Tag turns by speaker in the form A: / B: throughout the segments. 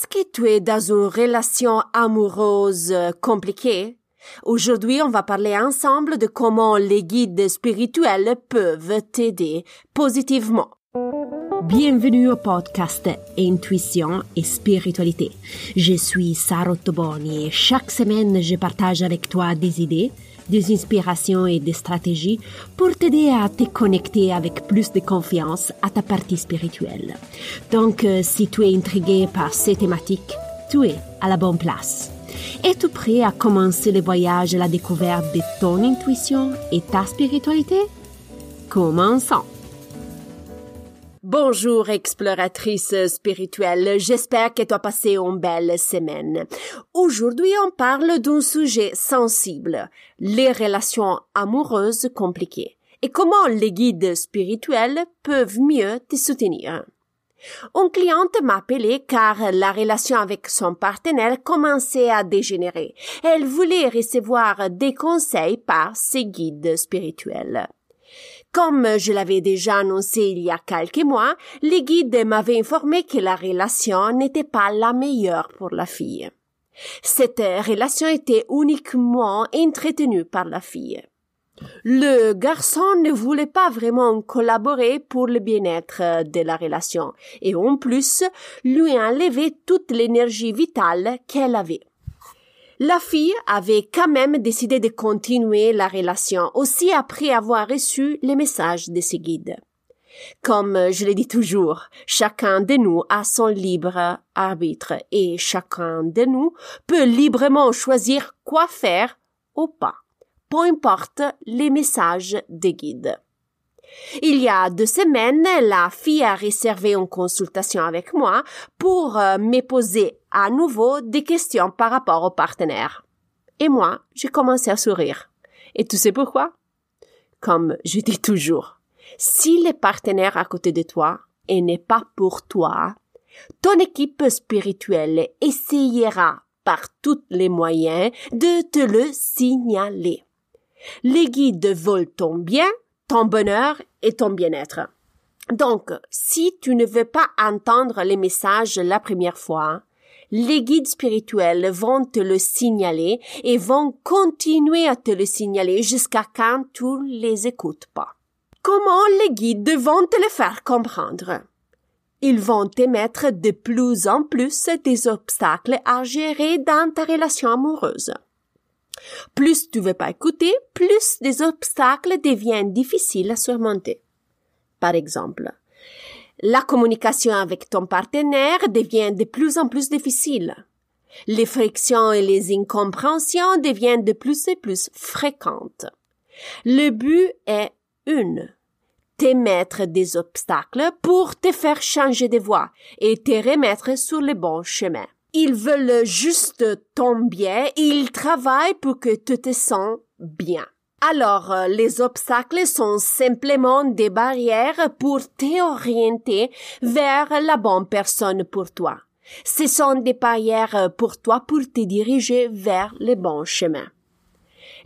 A: Est-ce que tu es dans une relation amoureuse compliquée? Aujourd'hui, on va parler ensemble de comment les guides spirituels peuvent t'aider positivement.
B: Bienvenue au podcast Intuition et Spiritualité. Je suis Sarah Toboni et chaque semaine je partage avec toi des idées, des inspirations et des stratégies pour t'aider à te connecter avec plus de confiance à ta partie spirituelle. Donc, euh, si tu es intrigué par ces thématiques, tu es à la bonne place. Es-tu prêt à commencer le voyage à la découverte de ton intuition et ta spiritualité? Commençons!
A: Bonjour exploratrice spirituelle, j'espère que tu as passé une belle semaine. Aujourd'hui on parle d'un sujet sensible, les relations amoureuses compliquées, et comment les guides spirituels peuvent mieux te soutenir. Une cliente m'a appelé car la relation avec son partenaire commençait à dégénérer. Elle voulait recevoir des conseils par ses guides spirituels. Comme je l'avais déjà annoncé il y a quelques mois, les guides m'avaient informé que la relation n'était pas la meilleure pour la fille. Cette relation était uniquement entretenue par la fille. Le garçon ne voulait pas vraiment collaborer pour le bien-être de la relation et en plus lui enlevait toute l'énergie vitale qu'elle avait. La fille avait quand même décidé de continuer la relation aussi après avoir reçu les messages de ses guides. Comme je le dis toujours, chacun de nous a son libre arbitre et chacun de nous peut librement choisir quoi faire ou pas, peu importe les messages des guides. Il y a deux semaines, la fille a réservé une consultation avec moi pour euh, me poser à nouveau des questions par rapport au partenaire. Et moi, j'ai commencé à sourire. Et tu sais pourquoi? Comme je dis toujours, si le partenaire à côté de toi et n'est pas pour toi, ton équipe spirituelle essayera par tous les moyens de te le signaler. Les guides veulent ton bien ton bonheur et ton bien-être. Donc, si tu ne veux pas entendre les messages la première fois, les guides spirituels vont te le signaler et vont continuer à te le signaler jusqu'à quand tu les écoutes pas. Comment les guides vont te le faire comprendre? Ils vont te mettre de plus en plus des obstacles à gérer dans ta relation amoureuse. Plus tu veux pas écouter, plus des obstacles deviennent difficiles à surmonter. Par exemple, la communication avec ton partenaire devient de plus en plus difficile. Les frictions et les incompréhensions deviennent de plus en plus fréquentes. Le but est une, te mettre des obstacles pour te faire changer de voie et te remettre sur le bon chemin. Ils veulent juste ton bien et ils travaillent pour que tu te sens bien. Alors, euh, les obstacles sont simplement des barrières pour t'orienter vers la bonne personne pour toi. Ce sont des barrières pour toi pour te diriger vers le bon chemin.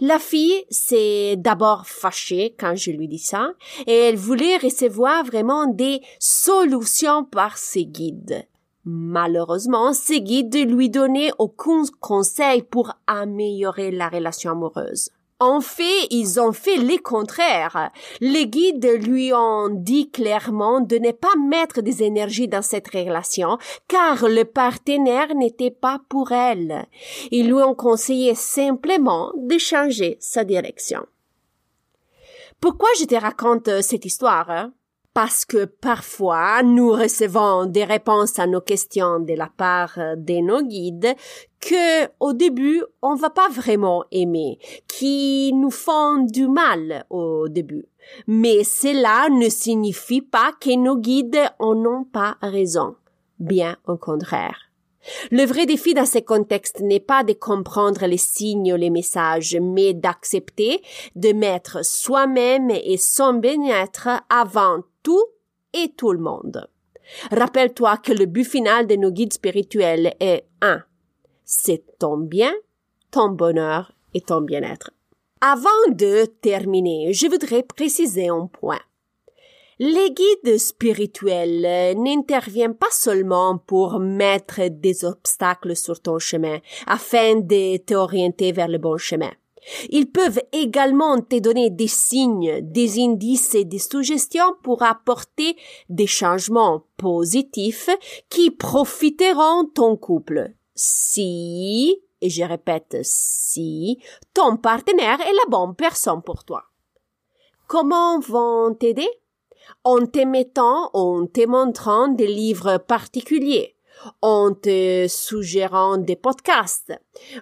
A: La fille s'est d'abord fâchée quand je lui dis ça, et elle voulait recevoir vraiment des solutions par ses guides. Malheureusement, ces guides lui donnaient aucun conseil pour améliorer la relation amoureuse. En fait, ils ont fait le contraire. Les guides lui ont dit clairement de ne pas mettre des énergies dans cette relation, car le partenaire n'était pas pour elle. Ils lui ont conseillé simplement de changer sa direction. Pourquoi je te raconte cette histoire? Parce que parfois nous recevons des réponses à nos questions de la part de nos guides que au début on va pas vraiment aimer, qui nous font du mal au début. Mais cela ne signifie pas que nos guides en ont pas raison. Bien au contraire. Le vrai défi dans ce contexte n'est pas de comprendre les signes ou les messages, mais d'accepter de mettre soi-même et son bien-être avant tout et tout le monde. Rappelle-toi que le but final de nos guides spirituels est un. C'est ton bien, ton bonheur et ton bien-être. Avant de terminer, je voudrais préciser un point. Les guides spirituels n'interviennent pas seulement pour mettre des obstacles sur ton chemin afin de t'orienter vers le bon chemin. Ils peuvent également te donner des signes, des indices et des suggestions pour apporter des changements positifs qui profiteront ton couple. Si, et je répète si, ton partenaire est la bonne personne pour toi. Comment vont t'aider? En te mettant, en te montrant des livres particuliers, en te suggérant des podcasts,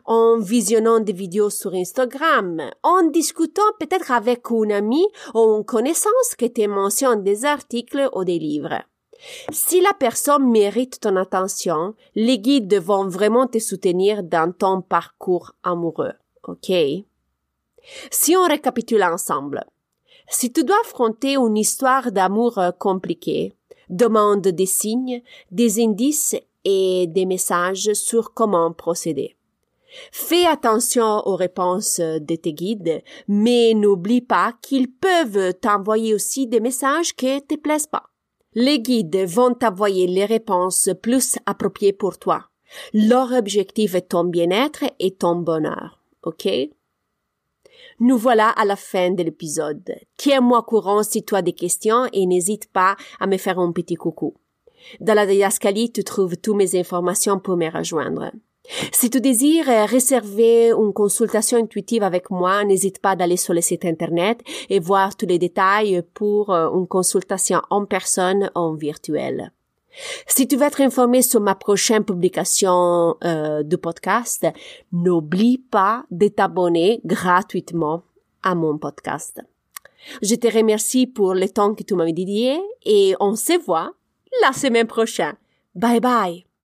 A: en visionnant des vidéos sur Instagram, en discutant peut-être avec une amie ou une connaissance qui te mentionne des articles ou des livres. Si la personne mérite ton attention, les guides vont vraiment te soutenir dans ton parcours amoureux. OK? Si on récapitule ensemble, si tu dois affronter une histoire d'amour compliquée, demande des signes, des indices et des messages sur comment procéder. Fais attention aux réponses de tes guides, mais n'oublie pas qu'ils peuvent t'envoyer aussi des messages qui te plaisent pas. Les guides vont t'envoyer les réponses plus appropriées pour toi. Leur objectif est ton bien-être et ton bonheur. OK? Nous voilà à la fin de l'épisode. Tiens-moi courant si tu as des questions et n'hésite pas à me faire un petit coucou. Dans la Diascalie, tu trouves toutes mes informations pour me rejoindre. Si tu désires réserver une consultation intuitive avec moi, n'hésite pas d'aller sur le site internet et voir tous les détails pour euh, une consultation en personne ou en virtuel. Si tu veux être informé sur ma prochaine publication euh, podcast, n'oublie pas de t'abonner gratuitement à mon podcast. Je te remercie pour le temps que tu m'as dédié et on se voit la semaine prochaine. Bye bye.